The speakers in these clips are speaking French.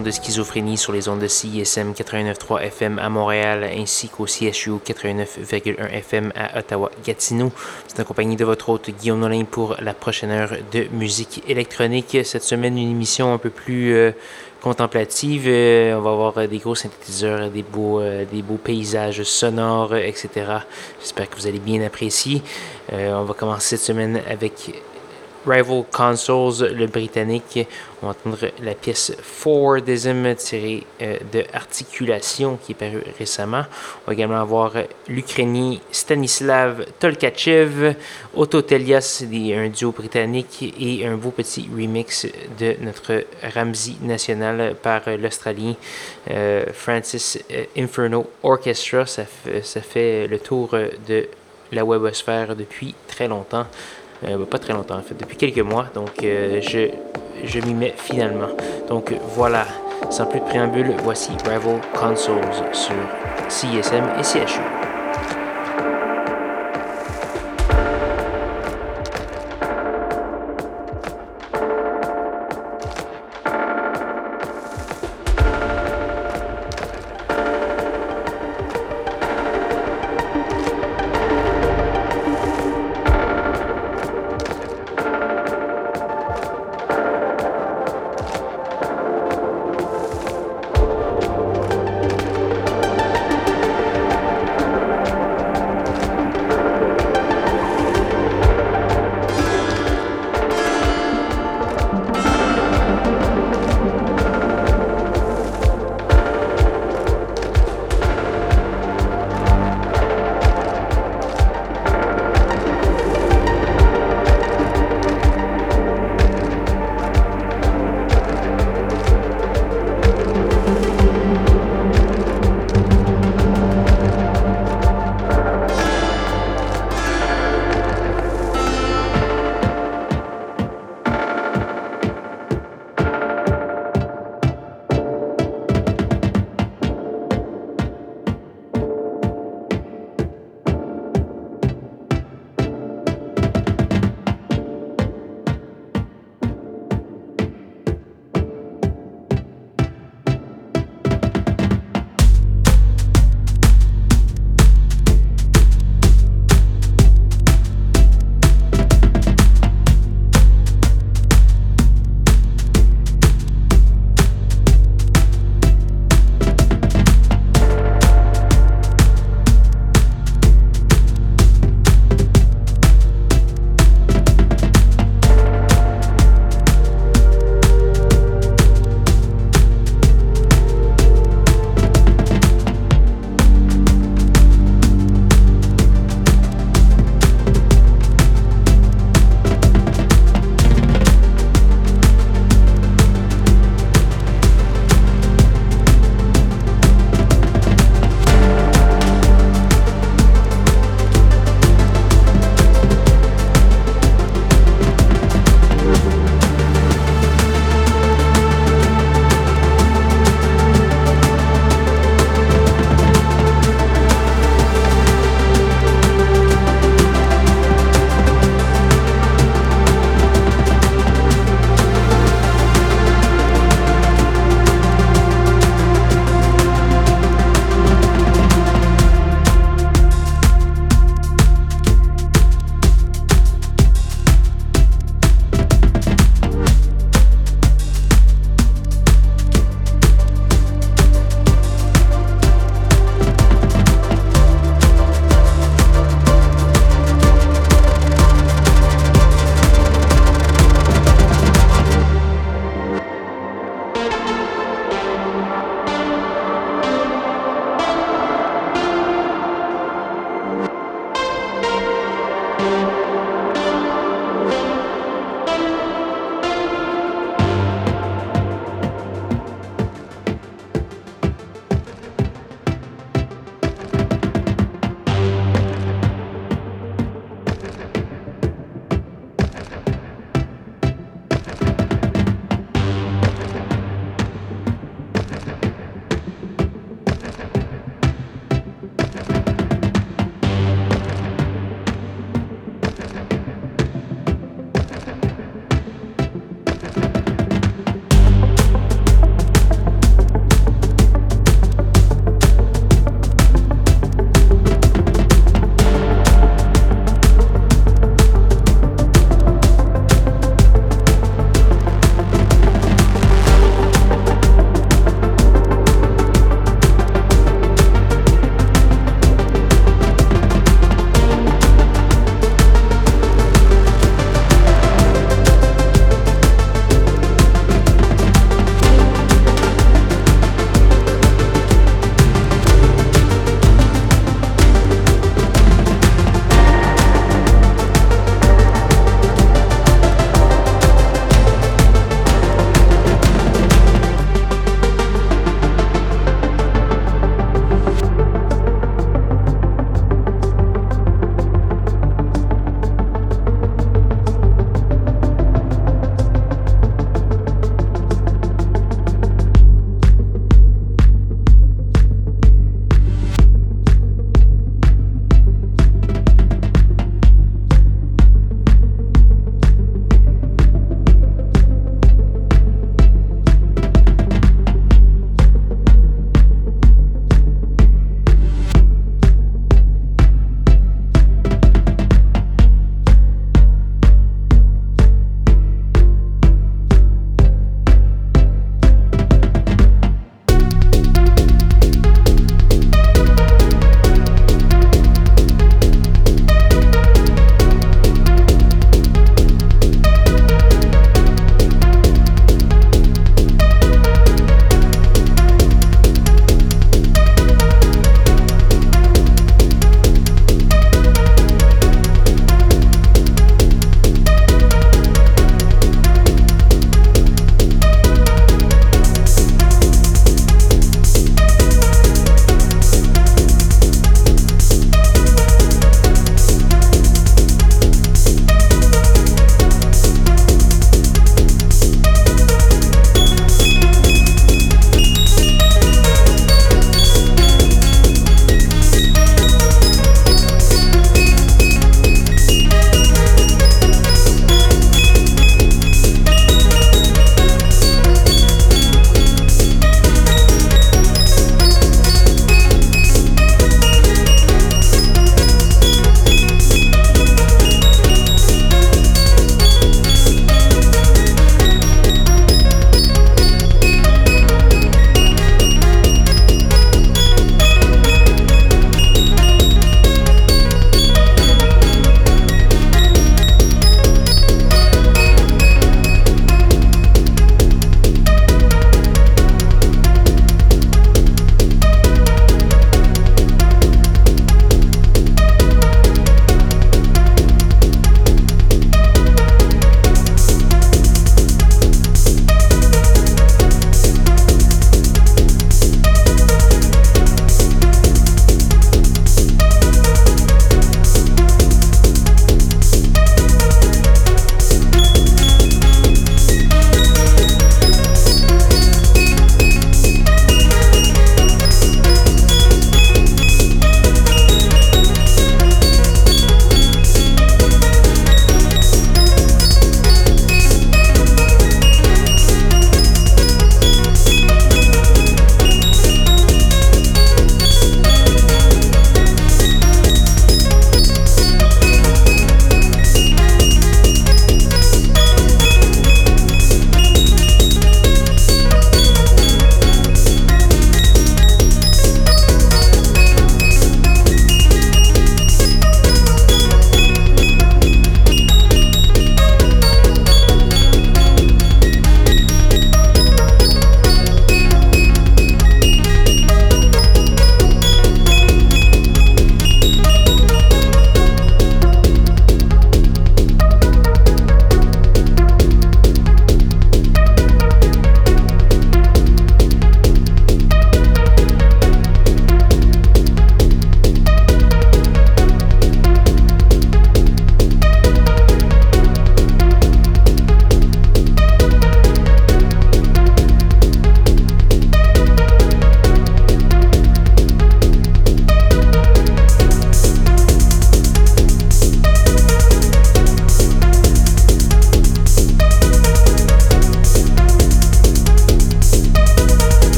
De schizophrénie sur les ondes de CISM 89.3 FM à Montréal ainsi qu'au CSU 89.1 FM à Ottawa-Gatineau. C'est accompagné de votre hôte Guillaume Nolin pour la prochaine heure de musique électronique. Cette semaine, une émission un peu plus euh, contemplative. Euh, on va avoir des gros synthétiseurs, des beaux, euh, des beaux paysages sonores, etc. J'espère que vous allez bien apprécier. on va commencer cette semaine avec Rival Consoles, le britannique. On va entendre la pièce Forwardism tirée euh, de Articulation qui est parue récemment. On va également avoir l'Ukrainien Stanislav Tolkachev, Otto Telias, un duo britannique, et un beau petit remix de notre Ramsey national par l'Australien euh, Francis euh, Inferno Orchestra. Ça ça fait le tour de la webosphère depuis très longtemps. Euh, pas très longtemps en fait, depuis quelques mois. Donc euh, je, je m'y mets finalement. Donc voilà, sans plus de préambule, voici Rival Consoles sur CSM et CHU.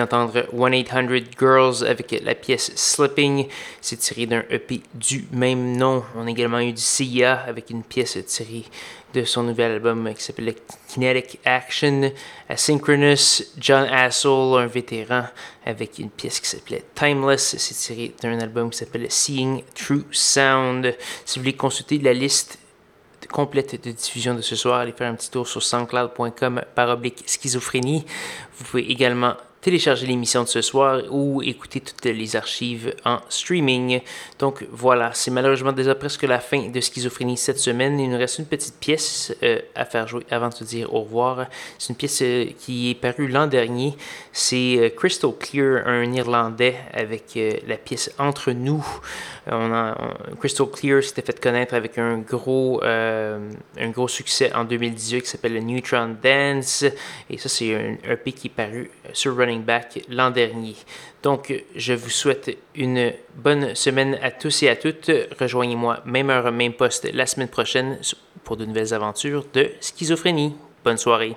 Venez d'entendre 1-800 Girls avec la pièce Slipping. C'est tiré d'un EP du même nom. On a également eu du CIA avec une pièce tirée de son nouvel album qui s'appelle Kinetic Action. Asynchronous, John Assel, un vétéran, avec une pièce qui s'appelait Timeless. C'est tiré d'un album qui s'appelle Seeing True Sound. Si vous voulez consulter la liste complète de diffusion de ce soir, allez faire un petit tour sur soundcloud.com par oblique schizophrénie. Vous pouvez également télécharger l'émission de ce soir ou écouter toutes les archives en streaming. Donc voilà, c'est malheureusement déjà presque la fin de Schizophrénie cette semaine. Il nous reste une petite pièce euh, à faire jouer avant de se dire au revoir. C'est une pièce euh, qui est parue l'an dernier. C'est euh, Crystal Clear, un Irlandais, avec la pièce Entre nous. Crystal Clear s'était fait connaître avec un gros, un gros succès en 2018 qui s'appelle le Neutron Dance. Et ça, c'est un EP qui est paru sur Running back l'an dernier. Donc, je vous souhaite une bonne semaine à tous et à toutes. Rejoignez-moi même heure, même poste la semaine prochaine pour de nouvelles aventures de schizophrénie. Bonne soirée.